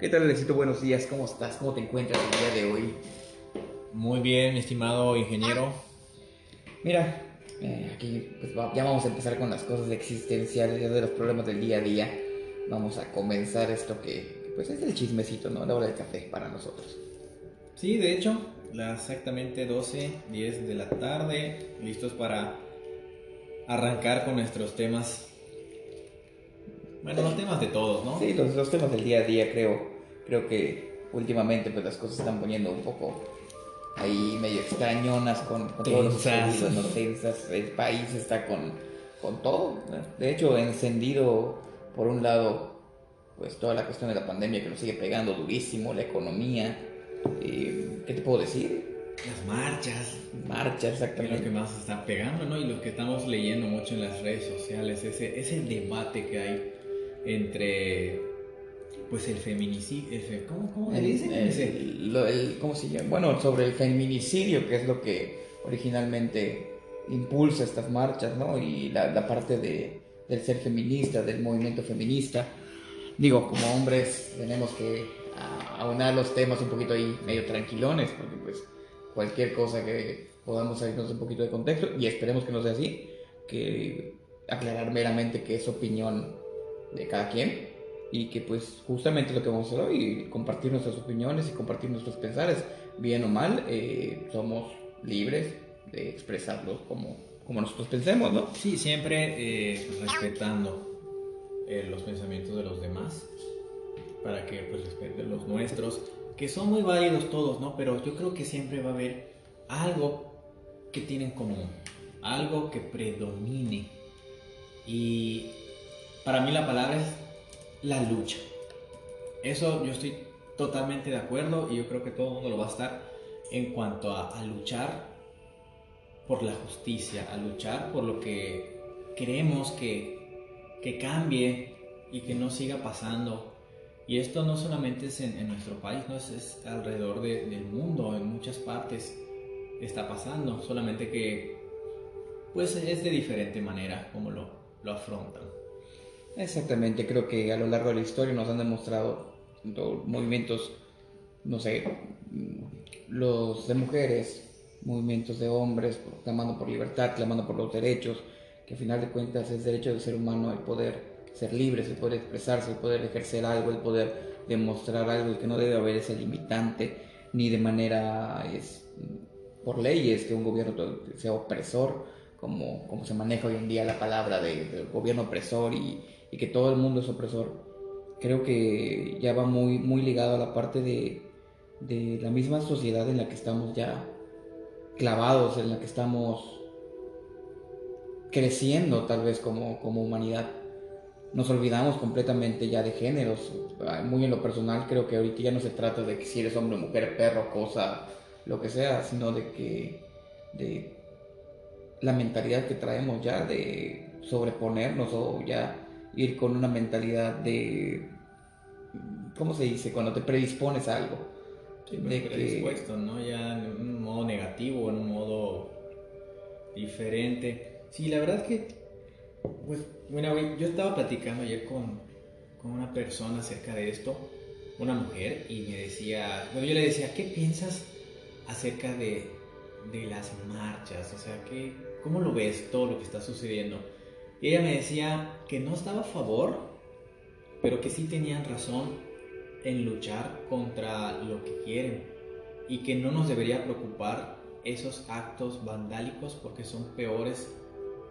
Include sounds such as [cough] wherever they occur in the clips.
¿Qué tal, Alexito? Buenos días, ¿cómo estás? ¿Cómo te encuentras el día de hoy? Muy bien, estimado ingeniero. Mira, eh, aquí pues, ya vamos a empezar con las cosas existenciales, de los problemas del día a día. Vamos a comenzar esto que, pues es el chismecito, ¿no? La hora del café para nosotros. Sí, de hecho, las exactamente 12, 10 de la tarde, listos para arrancar con nuestros temas. Bueno, los temas de todos, ¿no? Sí, los, los temas del día a día creo, creo que últimamente pues las cosas se están poniendo un poco ahí medio extrañonas con, con todos los Tensas. sucedido, ¿no? Tensas. El país está con, con todo. De hecho, encendido por un lado pues toda la cuestión de la pandemia que nos sigue pegando durísimo, la economía. eh, ¿Qué te puedo decir? Las marchas, Marcha, que es exactamente. lo que más está pegando, ¿no? Y lo que estamos leyendo mucho en las redes sociales, ese, ese debate que hay entre, pues, el feminicidio, el fe- ¿cómo, cómo le dicen? el- el- ¿Cómo se llama? Bueno, sobre el feminicidio, que es lo que originalmente impulsa estas marchas, ¿no? Y la, la parte de, del ser feminista, del movimiento feminista. Digo, como hombres tenemos que aunar los temas un poquito ahí medio tranquilones, porque pues cualquier cosa que podamos salirnos un poquito de contexto, y esperemos que no sea así, que aclarar meramente que es opinión de cada quien y que pues justamente lo que vamos a hacer hoy, compartir nuestras opiniones y compartir nuestros pensares, bien o mal, eh, somos libres de expresarlos como, como nosotros pensemos, ¿no? Sí, siempre eh, respetando eh, los pensamientos de los demás, para que pues respeten los nuestros, que son muy válidos todos, ¿no? Pero yo creo que siempre va a haber algo que tienen en común, algo que predomine. Y para mí la palabra es la lucha. Eso yo estoy totalmente de acuerdo y yo creo que todo el mundo lo va a estar en cuanto a, luchar por la justicia, a luchar por lo que queremos que, que cambie y que no siga pasando. Y esto no solamente es en, nuestro país, ¿no? es, alrededor de- del mundo, en muchas partes está pasando, solamente que pues es de diferente manera como lo, lo afrontan. Exactamente, creo que a lo largo de la historia nos han demostrado movimientos, no sé, los de mujeres, movimientos de hombres, clamando por libertad, clamando por los derechos, que al final de cuentas es derecho del ser humano el poder ser libres, el poder expresarse, el poder ejercer algo, el poder demostrar algo y que no debe haber ese limitante ni de manera es, por leyes que un gobierno sea opresor, como, como se maneja hoy en día la palabra de gobierno opresor y, y que todo el mundo es opresor. Creo que ya va muy, muy ligado a la parte de, de la misma sociedad en la que estamos ya clavados, en la que estamos creciendo tal vez como, como humanidad. Nos olvidamos completamente ya de géneros. Ah, Muy en lo personal creo que ahorita ya no se trata de que si eres hombre, mujer, perro, cosa, lo que sea, sino de que de la mentalidad que traemos ya de sobreponernos o ya ir con una mentalidad de ¿cómo se dice? cuando te predispones a algo de predispuesto, ¿no? Ya en un modo negativo, en un modo diferente. Sí, la verdad que, pues, bueno, yo estaba platicando ayer con, con una persona acerca de esto, una mujer, y me decía, bueno, yo le decía, ¿qué piensas acerca de, de las marchas? O sea, ¿qué, ¿cómo lo ves todo lo que está sucediendo? Y ella me decía que no estaba a favor, pero que sí tenían razón en luchar contra lo que quieren y que no nos debería preocupar esos actos vandálicos porque son peores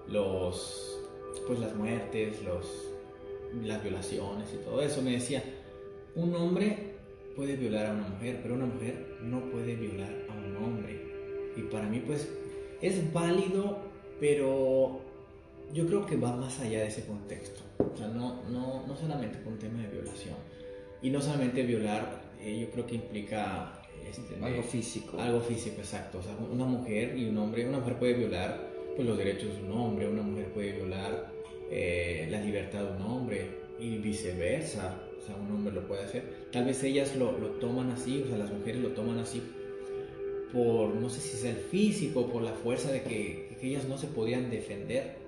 los pues las muertes, los las violaciones y todo eso. Me decía, un hombre puede violar a una mujer, pero una mujer no puede violar a un hombre. Y para mí pues es válido, pero yo creo que va más allá de ese contexto. O sea, no, no, no solamente por un tema de violación. Y no solamente violar, eh, yo creo que implica este, algo físico algo físico, exacto. O sea, una mujer y un hombre, una mujer puede violar pues, los derechos de un hombre, una mujer puede violar eh, la libertad de un hombre y viceversa. O sea, un hombre lo puede hacer. Tal vez ellas lo, lo toman así, o sea, las mujeres lo toman así por, no sé si es el físico, por la fuerza de que, que ellas no se podían defender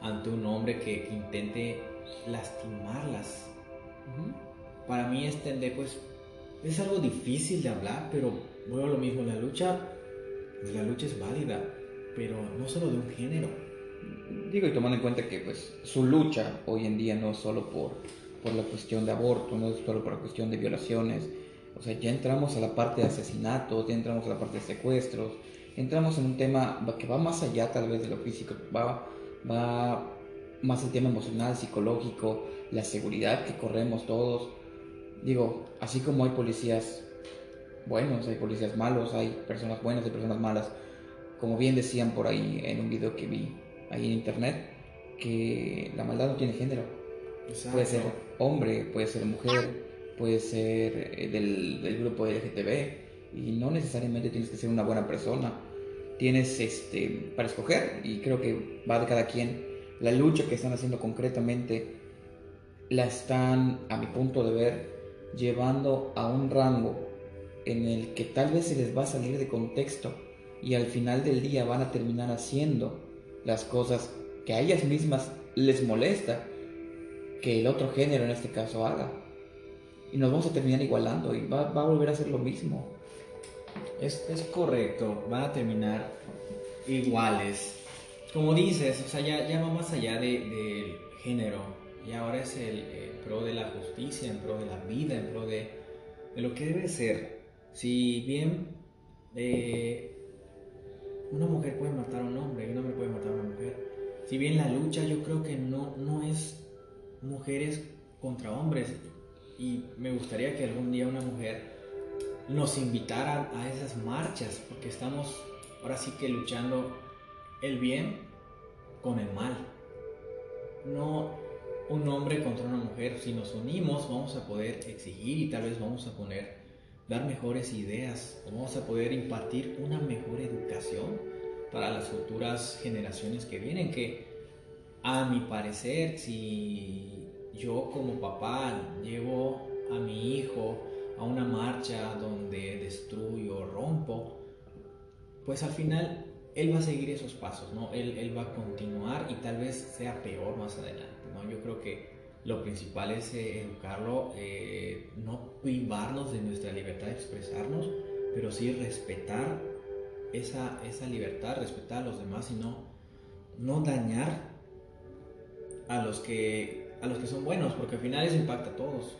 ante un hombre que, que intente lastimarlas. Ujú. para mí entender, pues, es algo difícil de hablar, pero vuelvo a lo mismo, la lucha, pues, la lucha es válida, pero no solo de un género. Digo, y tomando en cuenta que pues su lucha hoy en día no es solo por, por la cuestión de aborto, no es solo por la cuestión de violaciones, o sea, ya entramos a la parte de asesinatos, ya entramos a la parte de secuestros, entramos en un tema que va más allá tal vez de lo físico, va, va más el tema emocional, psicológico, la seguridad que corremos todos. Digo, así como hay policías buenos, hay policías malos, hay personas buenas y personas malas. Como bien decían por ahí en un video que vi ahí en internet, que la maldad no tiene género. Puede ser hombre, puede ser mujer, puede ser eh, del, del grupo LGTB y no necesariamente tienes que ser una buena persona. Tienes este para escoger y creo que va de cada quien la lucha que están haciendo concretamente la están, a mi punto de ver, llevando a un rango en el que tal vez se les va a salir de contexto y al final del día van a terminar haciendo las cosas que a ellas mismas les molesta que el otro género en este caso haga. Y nos vamos a terminar igualando y va, a volver a ser lo mismo. Es, es correcto, van a terminar iguales. Como dices, o sea, ya, ya va más allá del género y ahora es el, pro de la justicia, en pro de la vida, en pro de, lo que debe ser. Si bien eh, una mujer puede matar a un hombre y un hombre puede matar a una mujer, si bien la lucha yo creo que no, no es mujeres contra hombres. Y me gustaría que algún día una mujer nos invitara a esas marchas porque estamos ahora sí que luchando el bien con el mal. No un hombre contra una mujer. Si nos unimos vamos a poder exigir y tal vez vamos a poner, dar mejores ideas, vamos a poder impartir una mejor educación para las futuras generaciones que vienen, que a mi parecer, si yo como papá llevo a mi hijo a una marcha donde destruyo, rompo, pues al final él va a seguir esos pasos, ¿no? Él, él, va a continuar y tal vez sea peor más adelante, ¿no? Yo creo que lo principal es eh, educarlo, eh, no privarnos de nuestra libertad de expresarnos, pero sí respetar esa, esa libertad, respetar a los demás y no, no dañar a los, que, a los que son buenos, porque al final eso impacta a todos.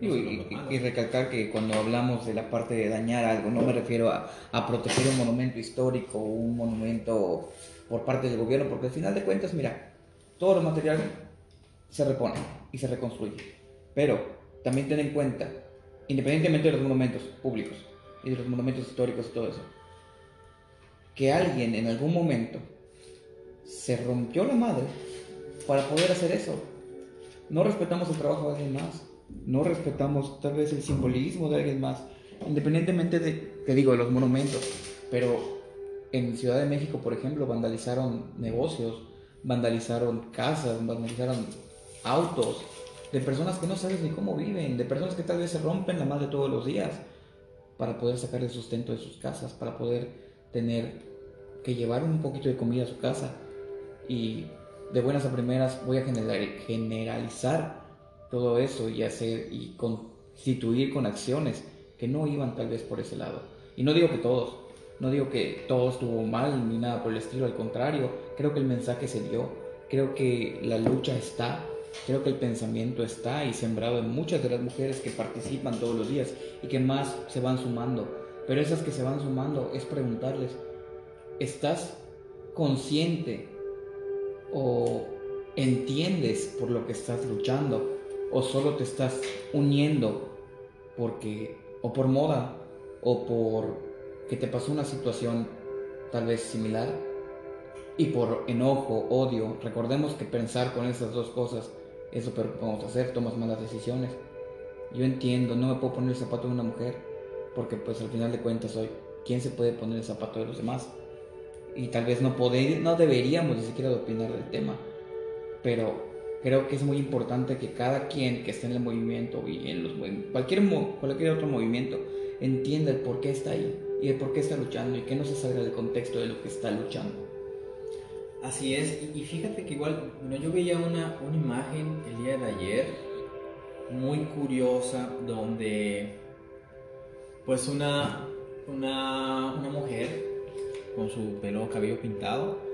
Y, recalcar que cuando hablamos de la parte de dañar algo, no me refiero a, a proteger un monumento histórico o un monumento por parte del gobierno, porque al final de cuentas, mira, todo lo material se repone y se reconstruye. Pero también ten en cuenta, independientemente de los monumentos públicos y de los monumentos históricos y todo eso, que alguien en algún momento se rompió la madre para poder hacer eso. No respetamos el trabajo de alguien más no respetamos tal vez el simbolismo de alguien más, independientemente de, te digo, de los monumentos, pero en Ciudad de México, por ejemplo, vandalizaron negocios, vandalizaron casas, vandalizaron autos de personas que no sabes ni cómo viven, de personas que tal vez se rompen la madre todos los días para poder sacar el sustento de sus casas, para poder tener que llevar un poquito de comida a su casa. Y de buenas a primeras voy a generalizar todo eso y hacer y constituir con acciones que no iban tal vez por ese lado. Y no digo que todos, no digo que todo estuvo mal ni nada por el estilo, al contrario, creo que el mensaje se dio, creo que la lucha está, creo que el pensamiento está y sembrado en muchas de las mujeres que participan todos los días y que más se van sumando. Pero esas que se van sumando es preguntarles, ¿estás consciente o entiendes por lo que estás luchando? O solo te estás uniendo porque o por moda o por que te pasó una situación tal vez similar y por enojo, odio. Recordemos que pensar con esas dos cosas es lo peor que podemos hacer, tomas malas decisiones. Yo entiendo, no me puedo poner el zapato de una mujer porque pues al final de cuentas soy quién se puede poner el zapato de los demás y tal vez no poder, no deberíamos ni siquiera opinar del tema, pero creo que es muy importante que cada quien que esté en el movimiento y en los cualquier, cualquier otro movimiento entienda el por qué está ahí y el por qué está luchando y que no se salga del contexto de lo que está luchando. Así es, y fíjate que igual, bueno, yo veía una, una imagen el día de ayer muy curiosa donde pues una, una, una mujer con su pelo cabello pintado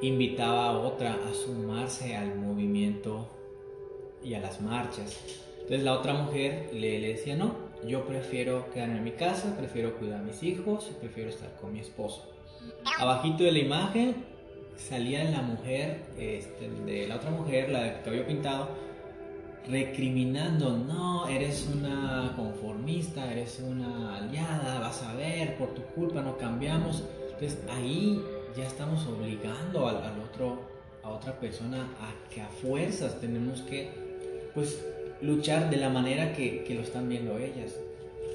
invitaba a otra a sumarse al movimiento y a las marchas. Entonces la otra mujer le, le decía, no, yo prefiero quedarme en mi casa, prefiero cuidar a mis hijos, prefiero estar con mi esposo. Abajito de la imagen salía la mujer, este, de la otra mujer, la de cabello pintado, recriminando, no, eres una conformista, eres una aliada, vas a ver, por tu culpa no cambiamos. Entonces ahí ya estamos obligando al, al otro, a otra persona a que a fuerzas tenemos que, pues, luchar de la manera que, que lo están viendo ellas.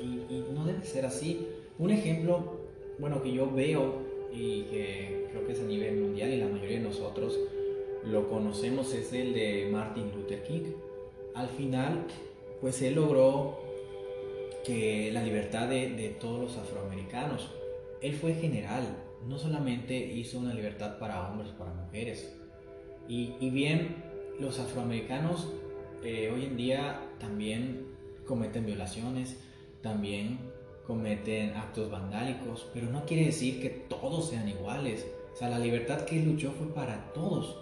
Y, y, no debe ser así. Un ejemplo, bueno, que yo veo y que creo que es a nivel mundial y la mayoría de nosotros lo conocemos es el de Martin Luther King. Al final, pues él logró que la libertad de, de todos los afroamericanos. Él fue general, no solamente hizo una libertad para hombres, para mujeres. Y, bien, los afroamericanos eh, hoy en día también cometen violaciones, también cometen actos vandálicos, pero no quiere decir que todos sean iguales. O sea, la libertad que él luchó fue para todos,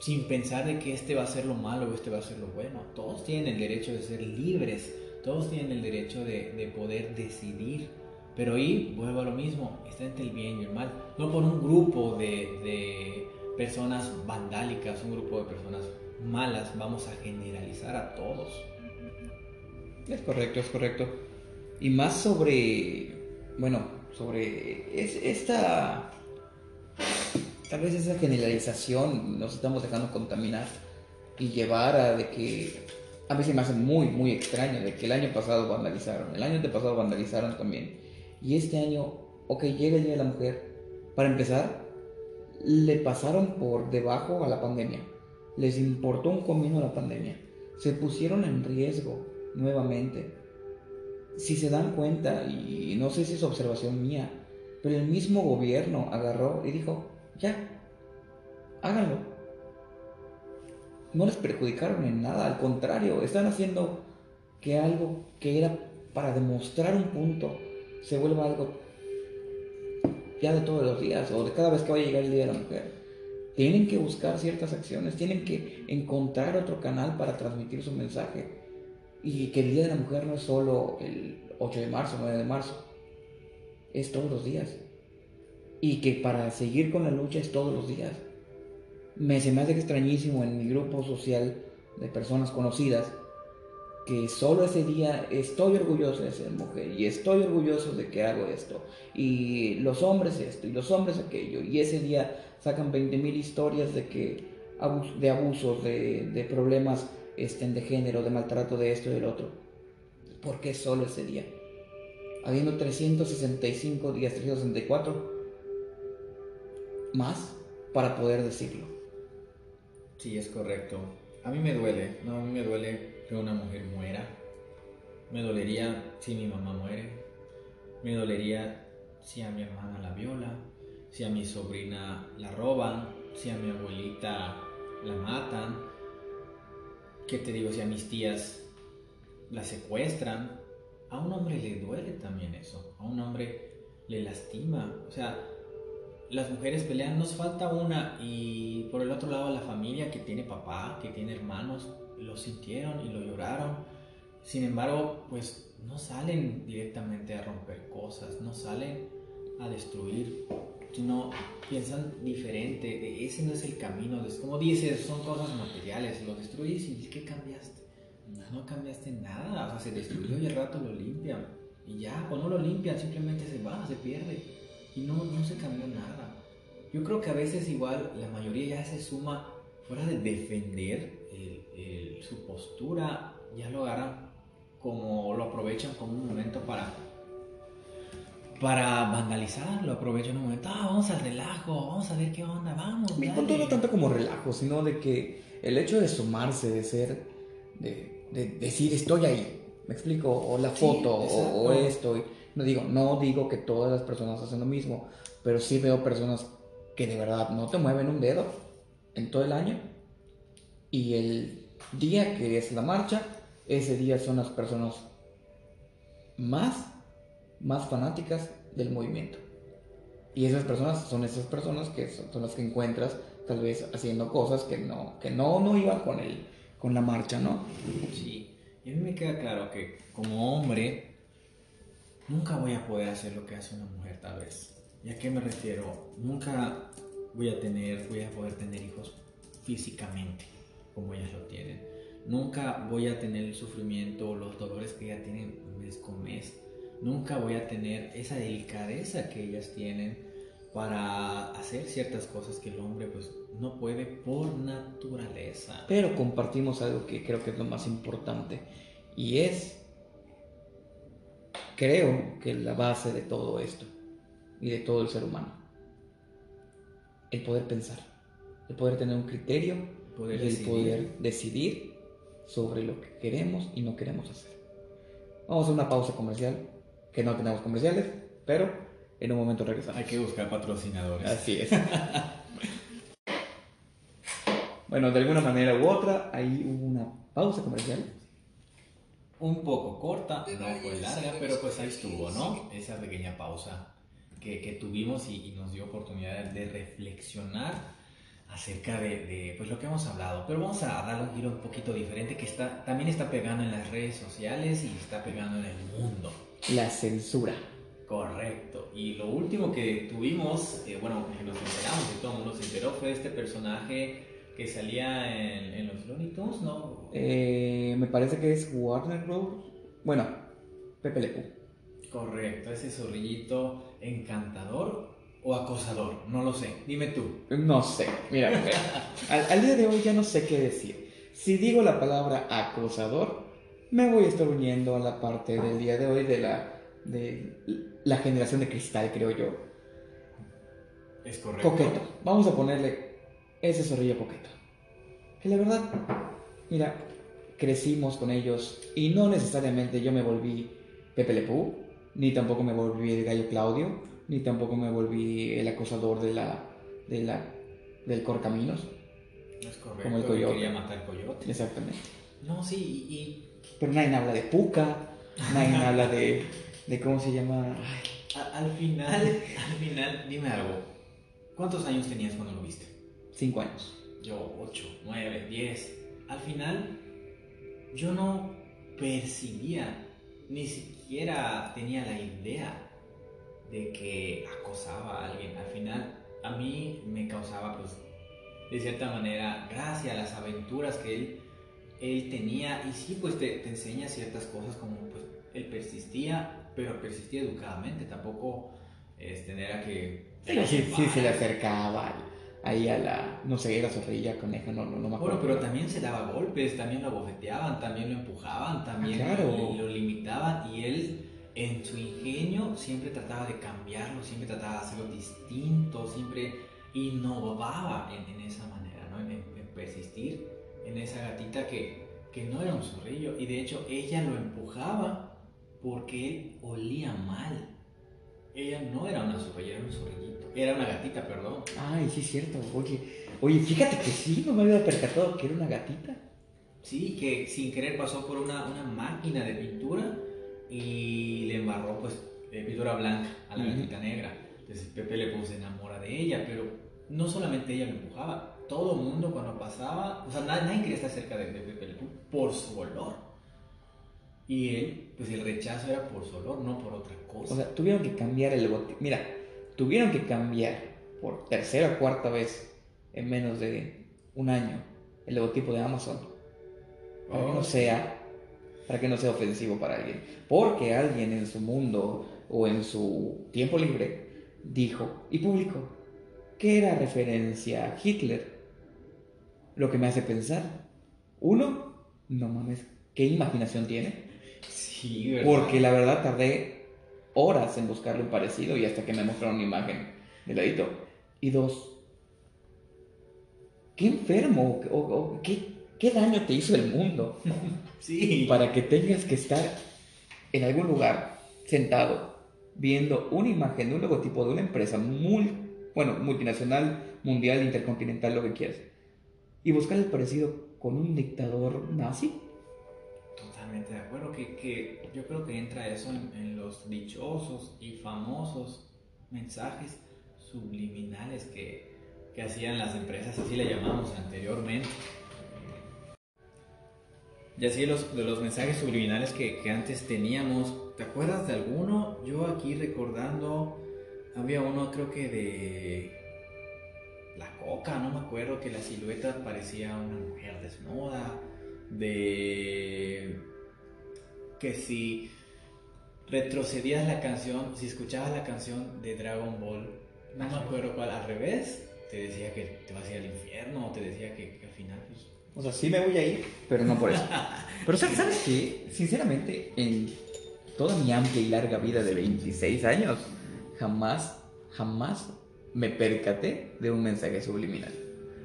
sin pensar de que este va a ser lo malo o este va a ser lo bueno. Todos tienen el derecho de ser libres, todos tienen el derecho de, de poder decidir. Pero ahí vuelvo a lo mismo, está entre el bien y el mal, no por un grupo de, de personas vandálicas, un grupo de personas malas, vamos a generalizar a todos. Es correcto, es correcto. Y más sobre, bueno, sobre es, esta, tal vez esa generalización nos estamos dejando contaminar y llevar a de que, a mí se me hace muy, muy extraño de que el año pasado vandalizaron, el año pasado vandalizaron también. Y este año, ok, llega el Día de la Mujer. Para empezar, le pasaron por debajo a la pandemia les importó un comino la pandemia. Se pusieron en riesgo nuevamente. Si se dan cuenta, y no sé si es observación mía, pero el mismo gobierno agarró y dijo, ya, háganlo. No les perjudicaron en nada, al contrario, están haciendo que algo que era para demostrar un punto se vuelva algo ya de todos los días o de cada vez que vaya a llegar el Día de la Mujer. Tienen que buscar ciertas acciones, tienen que encontrar otro canal para transmitir su mensaje. Y que el Día de la Mujer no es solo el 8 de marzo, 9 de marzo, es todos los días. Y que para seguir con la lucha es todos los días. Me se me hace extrañísimo en mi grupo social de personas conocidas que solo ese día estoy orgulloso de ser mujer y estoy orgulloso de que hago esto y los hombres esto y los hombres aquello y ese día sacan 20.000 historias de que de abusos, de, de problemas estén de género, de maltrato de esto y del otro. ¿Por qué solo ese día? Habiendo 365 días, 364 más para poder decirlo. Sí, es correcto. A mí me duele, no, a mí me duele que una mujer muera. Me dolería si mi mamá muere. Me dolería si a mi hermana la viola si a mi sobrina la roban, si a mi abuelita la matan, ¿qué te digo? Si a mis tías la secuestran, a un hombre le duele también eso, a un hombre le lastima, o sea, las mujeres pelean, nos falta una y por el otro lado la familia que tiene papá, que tiene hermanos, lo sintieron y lo lloraron. Sin embargo, pues no salen directamente a romper cosas, no salen a destruir sino piensan diferente, ese no es el camino, es como dices, son cosas materiales, lo destruyes y ¿qué cambiaste? No cambiaste nada, o sea, se destruyó y al rato lo limpian y ya, o no lo limpian, simplemente se va, se pierde y no, no se cambió nada. Yo creo que a veces igual la mayoría ya se suma fuera de defender su postura, ya lo agarran como lo aprovechan como un momento para para vandalizar, lo aprovecho en un momento, ah, vamos al relajo, vamos a ver qué onda, vamos. Mi punto no tanto como relajo, sino de que el hecho de sumarse, de ser, de, de decir estoy ahí, me explico, o la foto, o, esto, no digo, no digo que todas las personas hacen lo mismo, pero sí veo personas que de verdad no te mueven un dedo en todo el año y el día que es la marcha ese día son las personas más, más fanáticas del movimiento. Y esas personas son esas personas que son, las que encuentras tal vez haciendo cosas que no, que no, no iban con, el, con la marcha, ¿no? Sí, y a mí me queda claro que como hombre nunca voy a poder hacer lo que hace una mujer tal vez. ¿Y a qué me refiero? Nunca voy a tener, voy a poder tener hijos físicamente como ellas lo tienen. Nunca voy a tener el sufrimiento o los dolores que ellas tienen mes con mes. Nunca voy a tener esa delicadeza que ellas tienen para hacer ciertas cosas que el hombre pues no puede por naturaleza. Pero compartimos algo que creo que es lo más importante y es creo que la base de todo esto y de todo el ser humano el poder pensar, el poder tener un criterio poder y el poder decidir sobre lo que queremos y no queremos hacer. Vamos a una pausa comercial, que no tenemos comerciales, pero en un momento regresamos. Hay que buscar patrocinadores. Así es. bueno, de alguna manera u otra, ahí hubo una pausa comercial. Un poco corta, no fue larga, pero pues ahí estuvo, ¿no? Esa pequeña pausa que, que tuvimos y, y, nos dio oportunidad de reflexionar acerca de, pues lo que hemos hablado, pero vamos a dar un giro un poquito diferente que está, también está pegando en las redes sociales y está pegando en el mundo. La censura. Correcto. Y lo último que tuvimos, eh, bueno, que nos enteramos y todo el mundo se enteró, fue este personaje que salía en, los Looney Tunes, ¿no? Eh, me parece que es Warner Bros. Bueno, Pepe Le Correcto, ese zorrillito encantador o acosador, no lo sé. Dime tú. No sé, mira, al, día de hoy ya no sé qué decir. Si digo la palabra acosador, me voy a estar uniendo a la parte del día de hoy de la, de la generación de cristal, creo yo. Es correcto. Coqueto. Vamos a ponerle ese zorrillo coqueto. Que la verdad, mira, crecimos con ellos y no necesariamente yo me volví Pepe Lepú, ni tampoco me volví el gallo Claudio ni tampoco me volví el acosador de la, de la, del Corcaminos. Es correcto, como el coyote. quería matar al coyote. Exactamente. No, sí, y... Pero nadie habla de Puca, nadie habla de, de cómo se llama... Al, final, al final, dime algo. ¿Cuántos años tenías cuando lo viste? Cinco años. Yo, ocho, nueve, diez. Al final, yo no percibía, ni siquiera tenía la idea de que acosaba a alguien. Al final, a mí me causaba, pues, de cierta manera, gracia a las aventuras que él, él tenía. Y sí, pues te, te enseña ciertas cosas como, pues, él persistía, pero persistía educadamente. Tampoco este, era que... sí, sí, se le acercaba ahí a la, no sé, era zorrilla, coneja, no, no, no me acuerdo. Bueno, pero también se daba golpes, también lo bofeteaban, también lo empujaban, también ah, lo limitaban y él en su ingenio siempre trataba de cambiarlo, siempre trataba de hacerlo distinto, siempre innovaba en, esa manera, ¿no? En, persistir en esa gatita que, que no era un zorrillo y de hecho ella lo empujaba porque él olía mal. Ella no era una zorrilla, era un zorrillito. Era una gatita, perdón. Ay, sí es cierto. Oye, oye, fíjate que sí, no me había percatado que era una gatita. Sí, que sin querer pasó por una, una máquina de pintura y le embarró pues pintura blanca a la gatita negra. Entonces Pepe le puso se enamora de ella, pero no solamente ella lo empujaba, todo el mundo cuando pasaba, o sea, nadie, quería estar cerca de, Pepe Le por su olor. Y él, pues el rechazo era por su olor, no por otra cosa. O sea, tuvieron que cambiar el logotipo. Mira, tuvieron que cambiar por tercera o cuarta vez en menos de un año el logotipo de Amazon. Para que no oh. sea para que no sea ofensivo para alguien. Porque alguien en su mundo o en su tiempo libre dijo y publicó que era referencia a Hitler. Lo que me hace pensar, uno, no mames, ¿qué imaginación tiene? Sí, ¿verdad? Porque la verdad tardé horas en buscarle un parecido y hasta que me mostraron una imagen del ladito. Y dos, qué enfermo o, qué ¿Qué daño te hizo el mundo? [laughs] Sí. Para que tengas que estar en algún lugar sentado viendo una imagen de un logotipo de una empresa muy, bueno, multinacional, mundial, intercontinental, lo que quieras, y buscar el parecido con un dictador nazi. totalmente de acuerdo. Que, que yo creo que entra eso en, en, los dichosos y famosos mensajes subliminales que, que hacían las empresas, así le llamamos anteriormente. Y así los, de los mensajes subliminales que, que antes teníamos, ¿te acuerdas de alguno? Yo aquí recordando, había uno creo que de la coca, no me acuerdo, que la silueta parecía una mujer desnuda, de que si retrocedías la canción, si escuchabas la canción de Dragon Ball, no me acuerdo cuál, al revés, te decía que te vas a ir al infierno, o te decía que, que al final, pues... O sea, sí me voy a ir, pero no por eso. [laughs] pero ¿sabes qué? Sinceramente, en toda mi amplia y larga vida de 26 años, jamás, jamás me percaté de un mensaje subliminal.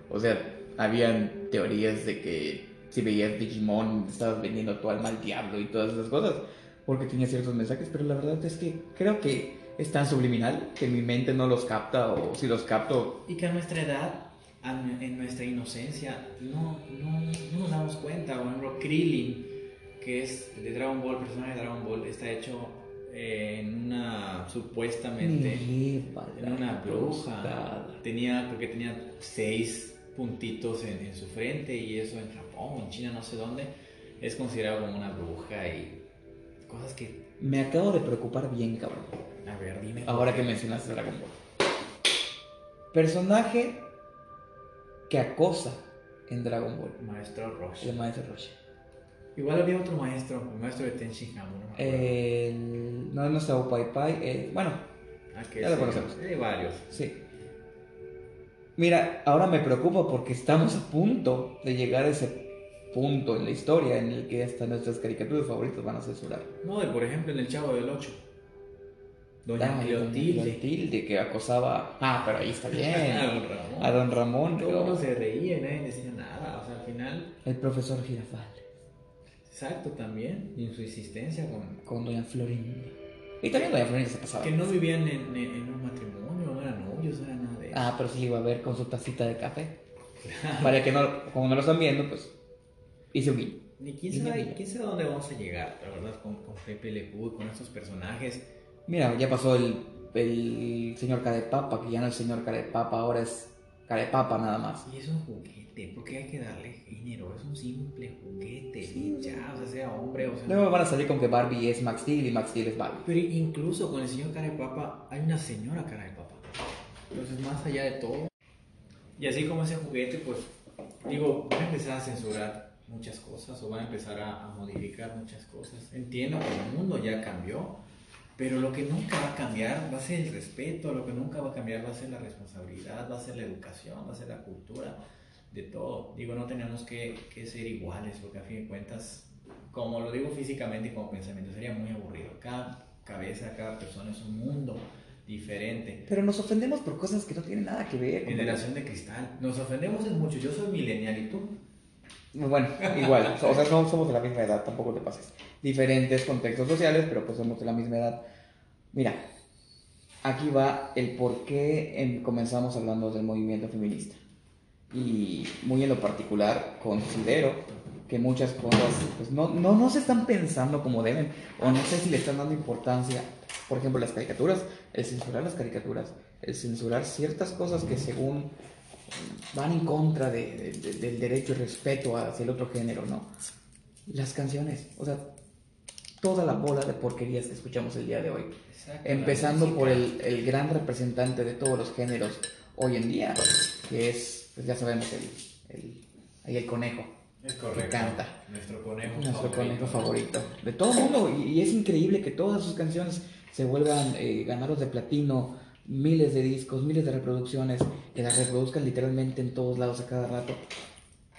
O sea, habían teorías de que si veías Digimon estabas vendiendo tu alma al diablo y todas esas cosas, porque tenía ciertos mensajes, pero la verdad es que creo que es tan subliminal que mi mente no los capta o si los capto... Y que a nuestra edad, en nuestra inocencia, no, no, no nos damos cuenta. Por ejemplo, Krillin, que es de Dragon Ball, personaje de Dragon Ball, está hecho en una supuestamente en una bruja. tenía porque tenía seis puntitos en, en, su frente y eso en Japón en China no sé dónde es considerado como una bruja y cosas que me acabo de preocupar bien cabrón. A ver dime. Ahora que mencionaste Dragon Ball. Personaje que acosa en Dragon Ball maestro Roshi el maestro Roshi Igual había otro maestro, el maestro de Tenshin Hamu. No, el... no, no está Pai Pai. Bueno, okay, ya sí, lo conocemos. Hay varios. Sí. Mira, ahora me preocupa porque estamos a punto de llegar a ese punto en la historia en el que hasta nuestras caricaturas favoritas van a censurar. No, por ejemplo en El Chavo del Ocho. Doña Cleotilde. Cleotilde, que acosaba. Ah, pero ahí está bien. [laughs] A don Ramón. A don Ramón. Todo uno se reía y nadie decía nada. O sea, al final, El profesor Girafal. exacto también. Y en su insistencia con. Con doña Florinda. Y también doña Florinda se casaba. Que no vivían en, en- en un matrimonio, no eran novios, no era nada de eso. Ah, pero sí iba a ver con su tacita de café. Para que no, como no lo están viendo, pues hice un guiño. Ni quién sabe, quién sabe dónde vamos a llegar, la verdad, con, con Pepe Le Pew, con estos personajes. Mira, ya pasó el, el señor Carepapa, que ya no es señor Carepapa, ahora es Carepapa nada más. Y es un juguete, porque hay que darle género, es un simple juguete. Sí. Ya, o sea, sea hombre o sea. Luego van a salir con que Barbie es Max Steel y Max Steel es Barbie. Pero incluso con el señor cara de papa hay una señora cara de papa. Entonces, más allá de todo. Y así como ese juguete, pues, digo, van a empezar a censurar muchas cosas o van a empezar a, a modificar muchas cosas. Entiendo que el mundo ya cambió, pero lo que nunca va a cambiar va a ser el respeto, lo que nunca va a cambiar va a ser la responsabilidad, va a ser la educación, va a ser la cultura, de todo. Digo, no tenemos que, que ser iguales, porque a fin de cuentas, como lo digo físicamente y como pensamiento, sería muy aburrido. Cada cabeza, cada persona es un mundo diferente. Pero nos ofendemos por cosas que no tienen nada que ver. Generación de cristal. Nos ofendemos en mucho. Yo soy millennial y tú. Bueno, igual, o sea, no somos de la misma edad, tampoco te pases. Diferentes contextos sociales, pero pues somos de la misma edad. Mira, aquí va el por qué em- comenzamos hablando del movimiento feminista. Y muy en lo particular, considero que muchas cosas pues, no, no, no se están pensando como deben, o no sé si le están dando importancia. Por ejemplo, las caricaturas, el censurar las caricaturas, el censurar ciertas cosas que según van en contra de- de- de- del derecho y respeto hacia el otro género, ¿no? Las canciones, o sea, toda la bola de porquerías que escuchamos el día de hoy. Exacto, Empezando por el, el gran representante de todos los géneros hoy en día, que es, pues ya sabemos, el, el, ahí el conejo, Es correcto. canta. Nuestro conejo nuestro favorito. conejo favorito de todo el mundo. Y, y es increíble que todas sus canciones se vuelvan eh, ganados de platino, miles de discos, miles de reproducciones, que las reproduzcan literalmente en todos lados a cada rato,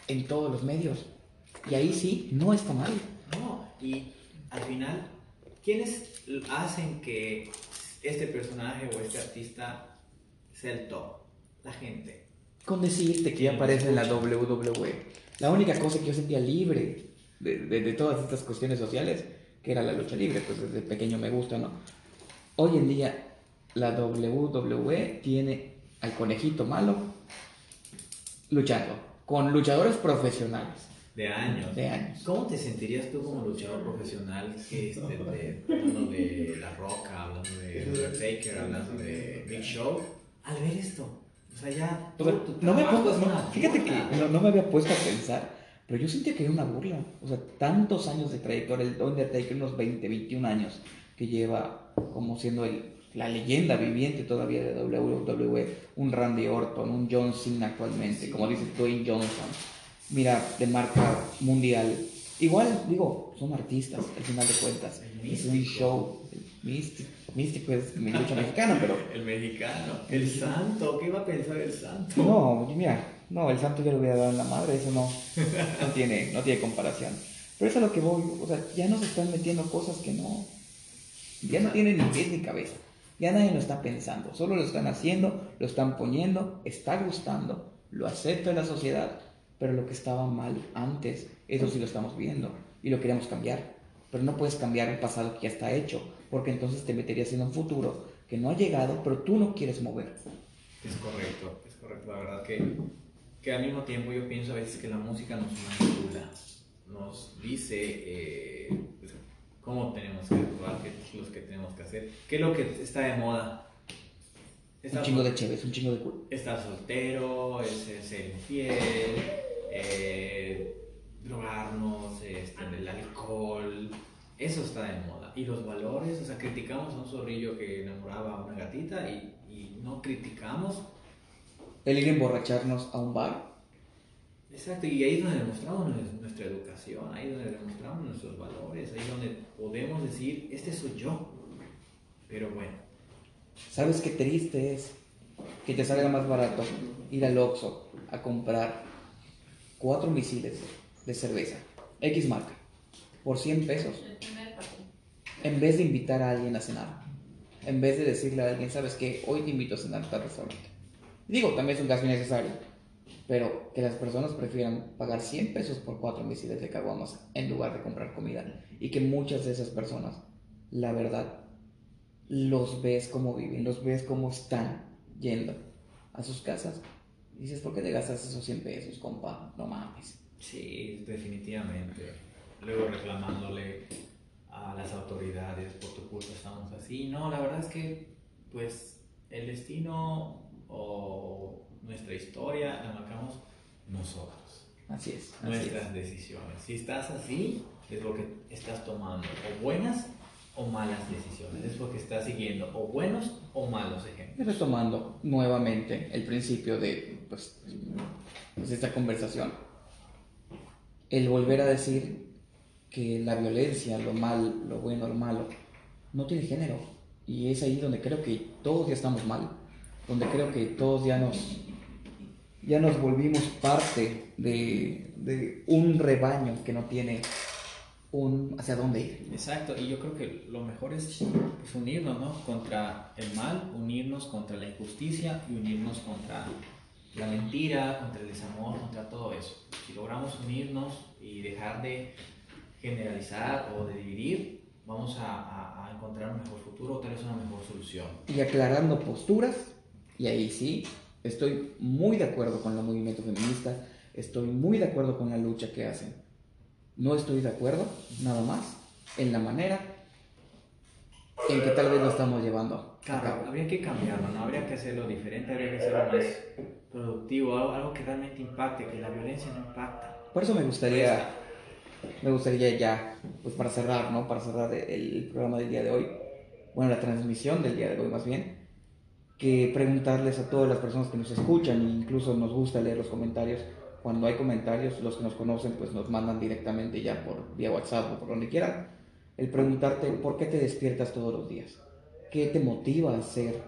en todos los medios. Y ahí sí, no está mal. No, y al final, ¿quiénes hacen que este personaje o este artista sea el top? La gente. Con decirte que ya aparece en la WWE. La única cosa que yo sentía libre de, de- de todas estas cuestiones sociales, que era la lucha libre, pues desde pequeño me gusta, ¿no? Hoy en día la WWE tiene al conejito malo luchando con luchadores profesionales. De años. De años. ¿Cómo te sentirías tú como luchador profesional este, de, hablando de La Roca, hablando de Undertaker, hablando de Big Show, al ver esto? O sea, ya... no me pongo, fíjate que no, no, me había puesto a pensar, pero yo sentía que era una burla. O sea, tantos años de trayectoria, el Undertaker, unos 20, 21 años que lleva como siendo el, la leyenda viviente todavía de WWE, un Randy Orton, un John Cena actualmente, como dice Dwayne Johnson mira, de marca mundial. Igual, digo, son artistas, al final de cuentas. Es un show. Místico, místico es mi lucha mexicana, pero. [laughs] El mexicano, el santo, ¿qué iba a pensar el santo? No, mira, no, el santo ya lo hubiera dado en la madre, eso no, [laughs] no, tiene, no tiene comparación. Pero eso es a lo que voy, o sea, ya nos están metiendo cosas que no. Ya no tienen ni pies ni cabeza. Ya nadie lo está pensando, solo lo están haciendo, lo están poniendo, está gustando, lo acepta la sociedad pero lo que estaba mal antes, eso sí lo estamos viendo y lo queremos cambiar. Pero no puedes cambiar el pasado que ya está hecho, porque entonces te meterías en un futuro que no ha llegado, pero tú no quieres mover. Es correcto, es correcto. La verdad que, que al mismo tiempo yo pienso a veces que la música nos manipula, nos dice eh, pues, cómo tenemos que actuar, qué es lo que tenemos que hacer, qué es lo que está de moda un chingo de chévere, un chingo de culo. Estar soltero, es, ser infiel, eh, drogarnos, este, el alcohol, eso está de moda. Y los valores, o sea, criticamos a un zorrillo que enamoraba a una gatita y, y no criticamos. El ir a emborracharnos a un bar. Exacto, y ahí es donde demostramos nuestra educación, ahí es donde demostramos nuestros valores, ahí es donde podemos decir, este soy yo. Pero bueno, ¿Sabes qué triste es? Que te salga más barato ir al Oxxo a comprar cuatro misiles de cerveza, X marca, por 100 pesos. En vez de invitar a alguien a cenar. En vez de decirle a alguien, ¿sabes qué? Hoy te invito a cenar a restaurante. Digo, también es un gasto innecesario. Pero que las personas prefieran pagar 100 pesos por cuatro misiles de caguamas en lugar de comprar comida. Y que muchas de esas personas, la verdad, los ves cómo viven, los ves cómo están yendo a sus casas. Dices, ¿por qué te gastas esos 100 pesos, compa? No mames. Sí, definitivamente. Luego reclamándole a las autoridades, por tu culpa estamos así. No, la verdad es que, pues, el destino o nuestra historia la marcamos nosotros. Así es. Nuestras decisiones. Si estás así, es lo que estás tomando. O buenas o malas decisiones. Es porque está siguiendo o buenos o malos ejemplos. Retomando nuevamente el principio de pues, pues, esta conversación. El volver a decir que la violencia, lo mal, lo bueno, lo malo, no tiene género. Y es ahí donde creo que todos ya estamos mal. Donde creo que todos ya nos, ya nos volvimos parte de, de un rebaño que no tiene un hacia dónde ir. Exacto, y yo creo que lo mejor es pues, unirnos, ¿no? Contra el mal, unirnos contra la injusticia y unirnos contra la mentira, contra el desamor, contra todo eso. Si logramos unirnos y dejar de generalizar o de dividir, vamos a, a, encontrar un mejor futuro o tal vez una mejor solución. Y aclarando posturas, y ahí sí, estoy muy de acuerdo con el movimiento feminista, estoy muy de acuerdo con la lucha que hacen no estoy de acuerdo, nada más, en la manera en que tal vez lo estamos llevando. Claro, habría que cambiarlo, ¿no? Habría que hacerlo diferente, habría que hacerlo más productivo, algo, que realmente impacte, que la violencia no impacta. Por eso me gustaría, me gustaría ya, pues para cerrar, ¿no? Para cerrar el programa del día de hoy, bueno, la transmisión del día de hoy más bien, que preguntarles a todas las personas que nos escuchan, e incluso nos gusta leer los comentarios, cuando hay comentarios, los que nos conocen pues nos mandan directamente ya por vía WhatsApp o por donde quieran, el preguntarte por qué te despiertas todos los días, qué te motiva a hacer,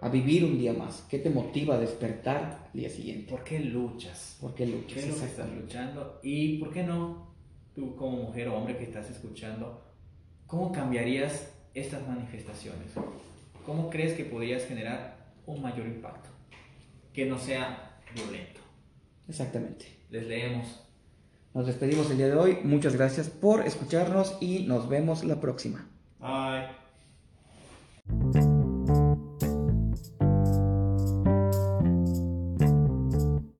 a vivir un día más, qué te motiva a despertar el día siguiente. ¿Por qué luchas? ¿Por qué luchas? ¿Qué es lo que estás luchando? Y por qué no, tú como mujer o hombre que estás escuchando, cómo cambiarías estas manifestaciones? ¿Cómo crees que podrías generar un mayor impacto? Que no sea violento. Exactamente. Les leemos. Nos despedimos el día de hoy. Muchas gracias por escucharnos y nos vemos la próxima. Bye.